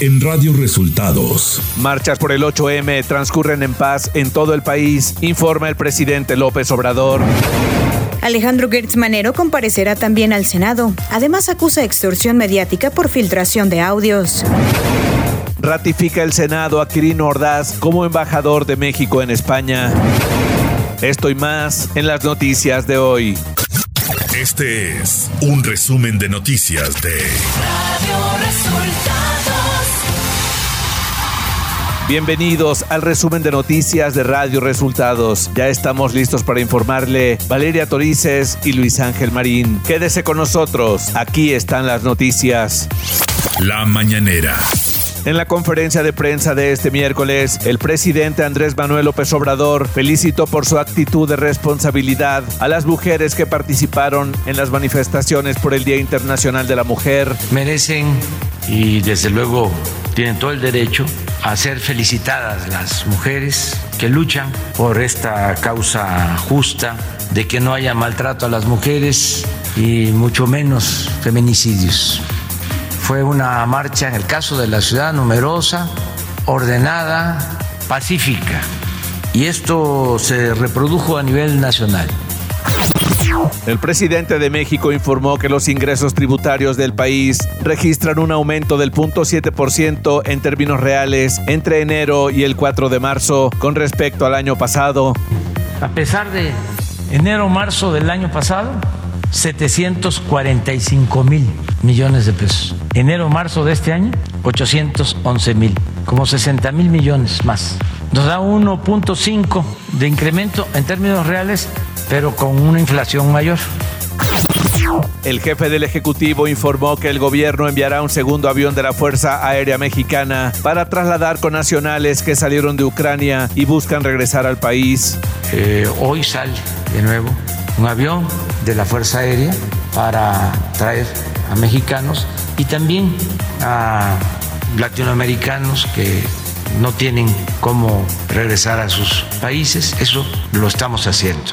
en Radio Resultados. Marchas por el 8M transcurren en paz en todo el país, informa el presidente López Obrador. Alejandro Gertz Manero comparecerá también al Senado. Además acusa extorsión mediática por filtración de audios. Ratifica el Senado a Quirino Ordaz como embajador de México en España. Esto y más en las noticias de hoy. Este es un resumen de noticias de Radio Resultados. Bienvenidos al resumen de noticias de Radio Resultados. Ya estamos listos para informarle Valeria Torices y Luis Ángel Marín. Quédese con nosotros. Aquí están las noticias. La mañanera. En la conferencia de prensa de este miércoles, el presidente Andrés Manuel López Obrador felicitó por su actitud de responsabilidad a las mujeres que participaron en las manifestaciones por el Día Internacional de la Mujer. Merecen y desde luego tienen todo el derecho a ser felicitadas las mujeres que luchan por esta causa justa de que no haya maltrato a las mujeres y mucho menos feminicidios. Fue una marcha, en el caso de la ciudad, numerosa, ordenada, pacífica. Y esto se reprodujo a nivel nacional. El presidente de México informó que los ingresos tributarios del país registran un aumento del 0.7% en términos reales entre enero y el 4 de marzo con respecto al año pasado. A pesar de enero-marzo del año pasado, 745 mil millones de pesos. Enero-marzo de este año, 811 mil, como 60 mil millones más. Nos da 1.5 de incremento en términos reales, pero con una inflación mayor. El jefe del Ejecutivo informó que el gobierno enviará un segundo avión de la Fuerza Aérea Mexicana para trasladar con nacionales que salieron de Ucrania y buscan regresar al país. Eh, hoy sale de nuevo un avión de la Fuerza Aérea para traer a mexicanos y también a latinoamericanos que no tienen cómo regresar a sus países. Eso lo estamos haciendo.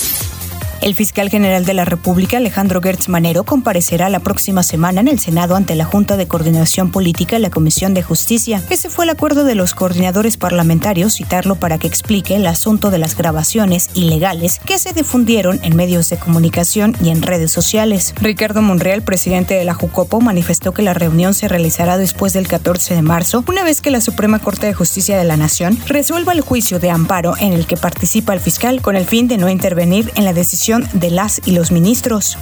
El fiscal general de la República, Alejandro Gertz Manero, comparecerá la próxima semana en el Senado ante la Junta de Coordinación Política y la Comisión de Justicia. Ese fue el acuerdo de los coordinadores parlamentarios, citarlo para que explique el asunto de las grabaciones ilegales que se difundieron en medios de comunicación y en redes sociales. Ricardo Monreal, presidente de la Jucopo, manifestó que la reunión se realizará después del 14 de marzo, una vez que la Suprema Corte de Justicia de la Nación resuelva el juicio de amparo en el que participa el fiscal con el fin de no intervenir en la decisión de las y los ministros.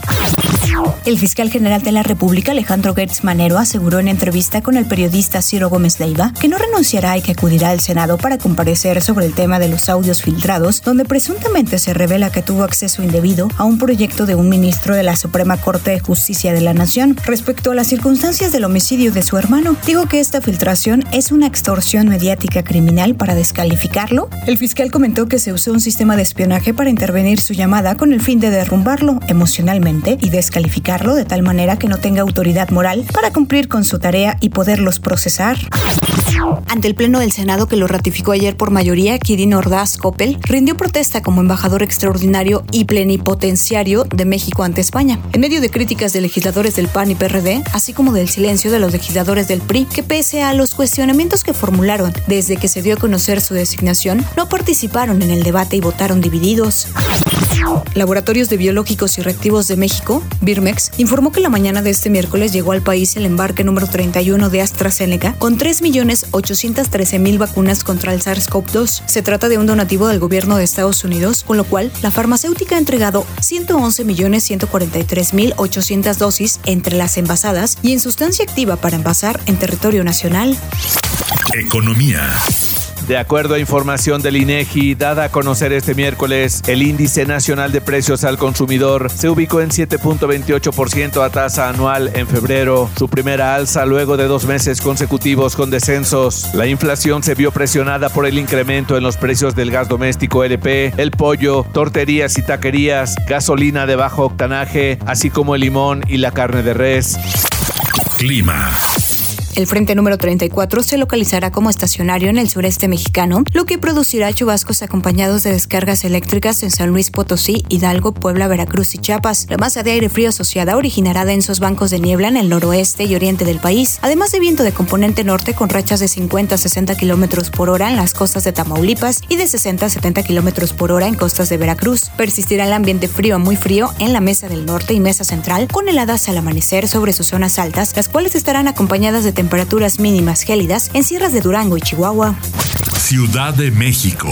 El fiscal general de la República, Alejandro Gertz Manero, aseguró en entrevista con el periodista Ciro Gómez Leiva que no renunciará y que acudirá al Senado para comparecer sobre el tema de los audios filtrados, donde presuntamente se revela que tuvo acceso indebido a un proyecto de un ministro de la Suprema Corte de Justicia de la Nación respecto a las circunstancias del homicidio de su hermano. Dijo que esta filtración es una extorsión mediática criminal para descalificarlo. El fiscal comentó que se usó un sistema de espionaje para intervenir su llamada con el fin de derrumbarlo emocionalmente y descalificarlo de tal manera que no tenga autoridad moral para cumplir con su tarea y poderlos procesar. Ante el Pleno del Senado que lo ratificó ayer por mayoría, Kirin Ordaz Coppel rindió protesta como embajador extraordinario y plenipotenciario de México ante España, en medio de críticas de legisladores del PAN y PRD, así como del silencio de los legisladores del PRI, que pese a los cuestionamientos que formularon desde que se dio a conocer su designación, no participaron en el debate y votaron divididos. Laboratorios de Biológicos y Reactivos de México, Birmex, informó que la mañana de este miércoles llegó al país el embarque número 31 de AstraZeneca con 3.813.000 vacunas contra el SARS-CoV-2. Se trata de un donativo del gobierno de Estados Unidos, con lo cual la farmacéutica ha entregado 111.143.800 dosis entre las envasadas y en sustancia activa para envasar en territorio nacional. Economía. De acuerdo a información del INEGI dada a conocer este miércoles, el índice nacional de precios al consumidor se ubicó en 7.28% a tasa anual en febrero, su primera alza luego de dos meses consecutivos con descensos. La inflación se vio presionada por el incremento en los precios del gas doméstico LP, el pollo, torterías y taquerías, gasolina de bajo octanaje, así como el limón y la carne de res. Clima. El frente número 34 se localizará como estacionario en el sureste mexicano, lo que producirá chubascos acompañados de descargas eléctricas en San Luis Potosí, Hidalgo, Puebla, Veracruz y Chiapas. La masa de aire frío asociada originará densos bancos de niebla en el noroeste y oriente del país, además de viento de componente norte con rachas de 50 a 60 kilómetros por hora en las costas de Tamaulipas y de 60 a 70 kilómetros por hora en costas de Veracruz. Persistirá el ambiente frío a muy frío en la mesa del norte y mesa central, con heladas al amanecer sobre sus zonas altas, las cuales estarán acompañadas de temperaturas mínimas gélidas en sierras de Durango y Chihuahua. Ciudad de México.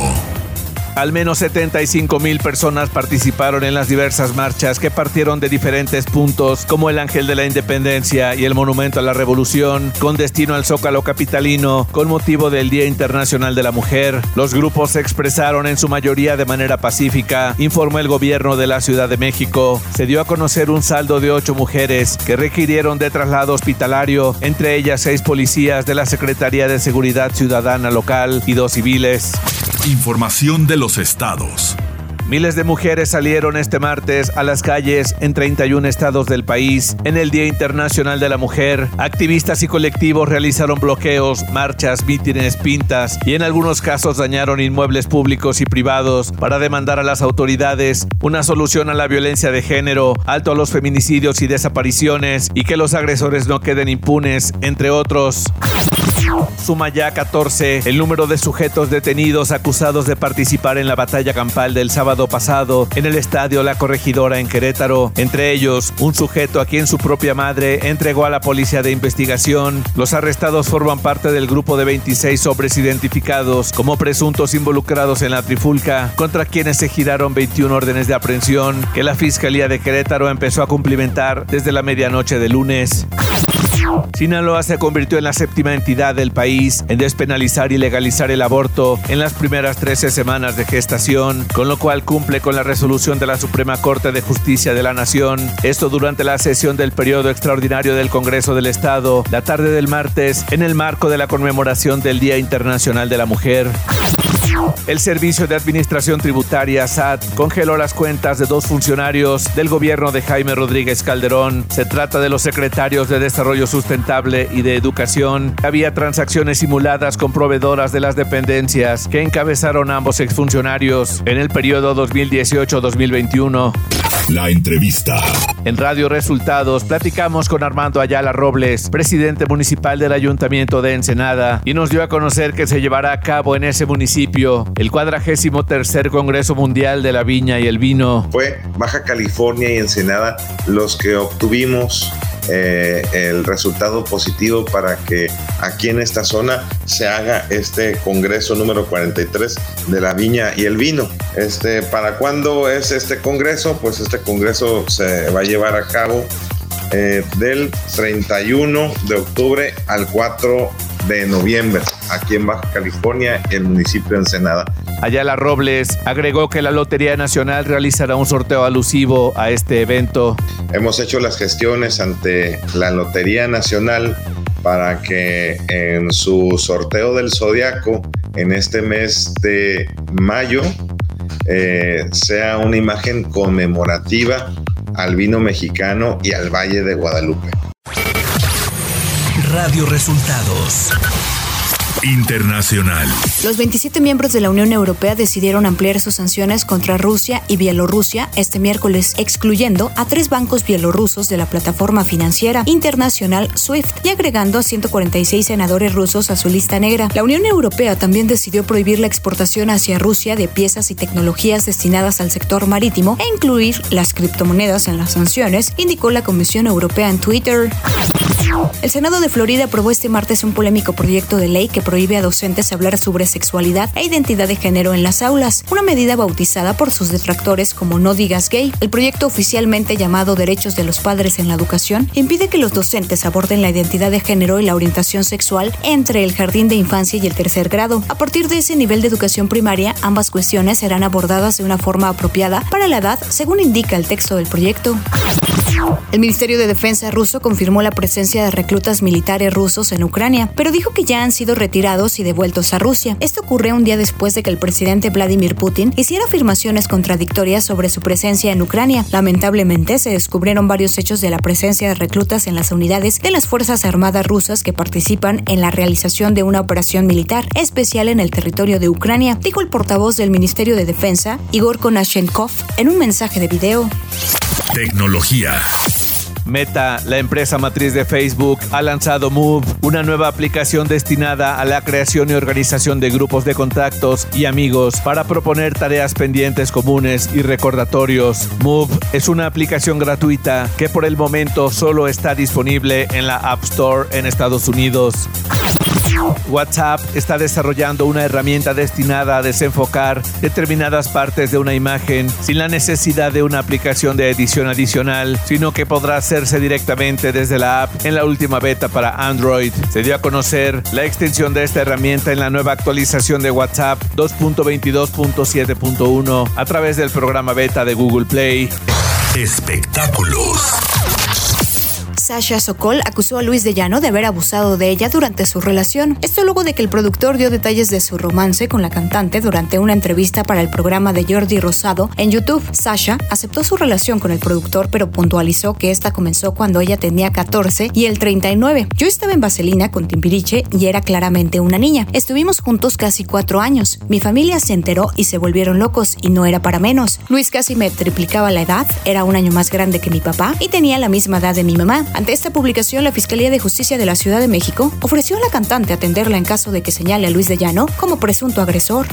Al menos 75 mil personas participaron en las diversas marchas que partieron de diferentes puntos, como el Ángel de la Independencia y el Monumento a la Revolución, con destino al Zócalo Capitalino, con motivo del Día Internacional de la Mujer. Los grupos se expresaron en su mayoría de manera pacífica, informó el gobierno de la Ciudad de México. Se dio a conocer un saldo de ocho mujeres que requirieron de traslado hospitalario, entre ellas seis policías de la Secretaría de Seguridad Ciudadana local y dos civiles. Información de los estados. Miles de mujeres salieron este martes a las calles en 31 estados del país en el Día Internacional de la Mujer. Activistas y colectivos realizaron bloqueos, marchas, mítines, pintas y en algunos casos dañaron inmuebles públicos y privados para demandar a las autoridades una solución a la violencia de género, alto a los feminicidios y desapariciones y que los agresores no queden impunes, entre otros. Suma ya 14 el número de sujetos detenidos acusados de participar en la batalla campal del sábado pasado en el estadio La Corregidora en Querétaro. Entre ellos, un sujeto a quien su propia madre entregó a la policía de investigación. Los arrestados forman parte del grupo de 26 hombres identificados como presuntos involucrados en la trifulca, contra quienes se giraron 21 órdenes de aprehensión que la Fiscalía de Querétaro empezó a cumplimentar desde la medianoche de lunes. Sinaloa se convirtió en la séptima entidad del país en despenalizar y legalizar el aborto en las primeras 13 semanas de gestación, con lo cual cumple con la resolución de la Suprema Corte de Justicia de la Nación. Esto durante la sesión del periodo extraordinario del Congreso del Estado, la tarde del martes, en el marco de la conmemoración del Día Internacional de la Mujer. El Servicio de Administración Tributaria, SAT, congeló las cuentas de dos funcionarios del gobierno de Jaime Rodríguez Calderón. Se trata de los secretarios de Desarrollo Sustentable y de Educación. Había transacciones simuladas con proveedoras de las dependencias que encabezaron ambos exfuncionarios en el periodo 2018-2021. La entrevista. En Radio Resultados platicamos con Armando Ayala Robles, presidente municipal del Ayuntamiento de Ensenada, y nos dio a conocer que se llevará a cabo en ese municipio el cuadragésimo tercer Congreso Mundial de la Viña y el Vino. Fue Baja California y Ensenada los que obtuvimos eh, el resultado positivo para que aquí en esta zona se haga este congreso número 43 de la viña y el vino. Este, ¿Para cuándo es este congreso? Pues este congreso se va a llevar a cabo eh, del 31 de octubre al 4 de noviembre aquí en Baja California, el municipio de Ensenada. Ayala Robles agregó que la Lotería Nacional realizará un sorteo alusivo a este evento. Hemos hecho las gestiones ante la Lotería Nacional para que en su sorteo del Zodiaco en este mes de mayo eh, sea una imagen conmemorativa al vino mexicano y al Valle de Guadalupe. Radio Resultados. Internacional. Los 27 miembros de la Unión Europea decidieron ampliar sus sanciones contra Rusia y Bielorrusia este miércoles, excluyendo a tres bancos bielorrusos de la plataforma financiera internacional SWIFT y agregando a 146 senadores rusos a su lista negra. La Unión Europea también decidió prohibir la exportación hacia Rusia de piezas y tecnologías destinadas al sector marítimo e incluir las criptomonedas en las sanciones, indicó la Comisión Europea en Twitter. El Senado de Florida aprobó este martes un polémico proyecto de ley que prohíbe a docentes hablar sobre sexualidad e identidad de género en las aulas, una medida bautizada por sus detractores como No digas gay. El proyecto oficialmente llamado Derechos de los Padres en la Educación impide que los docentes aborden la identidad de género y la orientación sexual entre el jardín de infancia y el tercer grado. A partir de ese nivel de educación primaria, ambas cuestiones serán abordadas de una forma apropiada para la edad, según indica el texto del proyecto. El Ministerio de Defensa ruso confirmó la presencia de reclutas militares rusos en Ucrania, pero dijo que ya han sido y devueltos a Rusia. Esto ocurrió un día después de que el presidente Vladimir Putin hiciera afirmaciones contradictorias sobre su presencia en Ucrania. Lamentablemente se descubrieron varios hechos de la presencia de reclutas en las unidades de las Fuerzas Armadas rusas que participan en la realización de una operación militar especial en el territorio de Ucrania, dijo el portavoz del Ministerio de Defensa, Igor Konashenkov, en un mensaje de video. Tecnología. Meta, la empresa matriz de Facebook, ha lanzado Move, una nueva aplicación destinada a la creación y organización de grupos de contactos y amigos para proponer tareas pendientes comunes y recordatorios. Move es una aplicación gratuita que por el momento solo está disponible en la App Store en Estados Unidos. WhatsApp está desarrollando una herramienta destinada a desenfocar determinadas partes de una imagen sin la necesidad de una aplicación de edición adicional, sino que podrá hacerse directamente desde la app en la última beta para Android. Se dio a conocer la extensión de esta herramienta en la nueva actualización de WhatsApp 2.22.7.1 a través del programa beta de Google Play. Espectáculos. Sasha Sokol acusó a Luis de Llano de haber abusado de ella durante su relación. Esto luego de que el productor dio detalles de su romance con la cantante durante una entrevista para el programa de Jordi Rosado en YouTube. Sasha aceptó su relación con el productor, pero puntualizó que esta comenzó cuando ella tenía 14 y él 39. Yo estaba en Vaselina con Timbiriche y era claramente una niña. Estuvimos juntos casi cuatro años. Mi familia se enteró y se volvieron locos y no era para menos. Luis casi me triplicaba la edad, era un año más grande que mi papá y tenía la misma edad de mi mamá. Ante esta publicación, la Fiscalía de Justicia de la Ciudad de México ofreció a la cantante atenderla en caso de que señale a Luis de Llano como presunto agresor.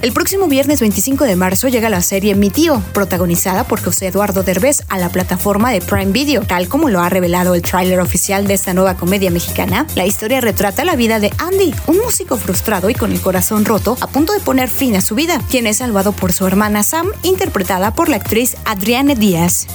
El próximo viernes 25 de marzo llega la serie Mi Tío, protagonizada por José Eduardo Derbez a la plataforma de Prime Video. Tal como lo ha revelado el tráiler oficial de esta nueva comedia mexicana, la historia retrata la vida de Andy, un músico frustrado y con el corazón roto, a punto de poner fin a su vida, quien es salvado por su hermana Sam, interpretada por la actriz Adriane Díaz.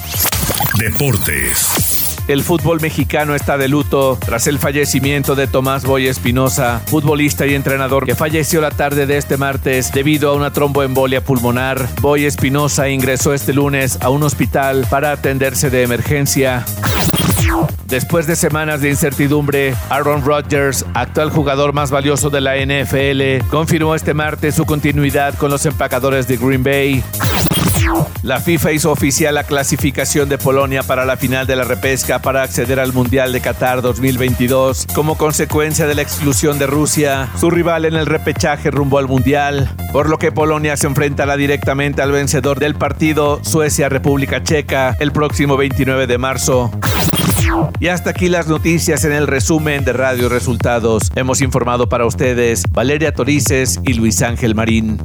Deportes. El fútbol mexicano está de luto tras el fallecimiento de Tomás Boy Espinosa, futbolista y entrenador que falleció la tarde de este martes debido a una tromboembolia pulmonar. Boy Espinosa ingresó este lunes a un hospital para atenderse de emergencia. Después de semanas de incertidumbre, Aaron Rodgers, actual jugador más valioso de la NFL, confirmó este martes su continuidad con los empacadores de Green Bay. La FIFA hizo oficial la clasificación de Polonia para la final de la repesca para acceder al Mundial de Qatar 2022 como consecuencia de la exclusión de Rusia, su rival en el repechaje rumbo al Mundial, por lo que Polonia se enfrentará directamente al vencedor del partido Suecia-República Checa el próximo 29 de marzo. Y hasta aquí las noticias en el resumen de Radio Resultados. Hemos informado para ustedes Valeria Torices y Luis Ángel Marín.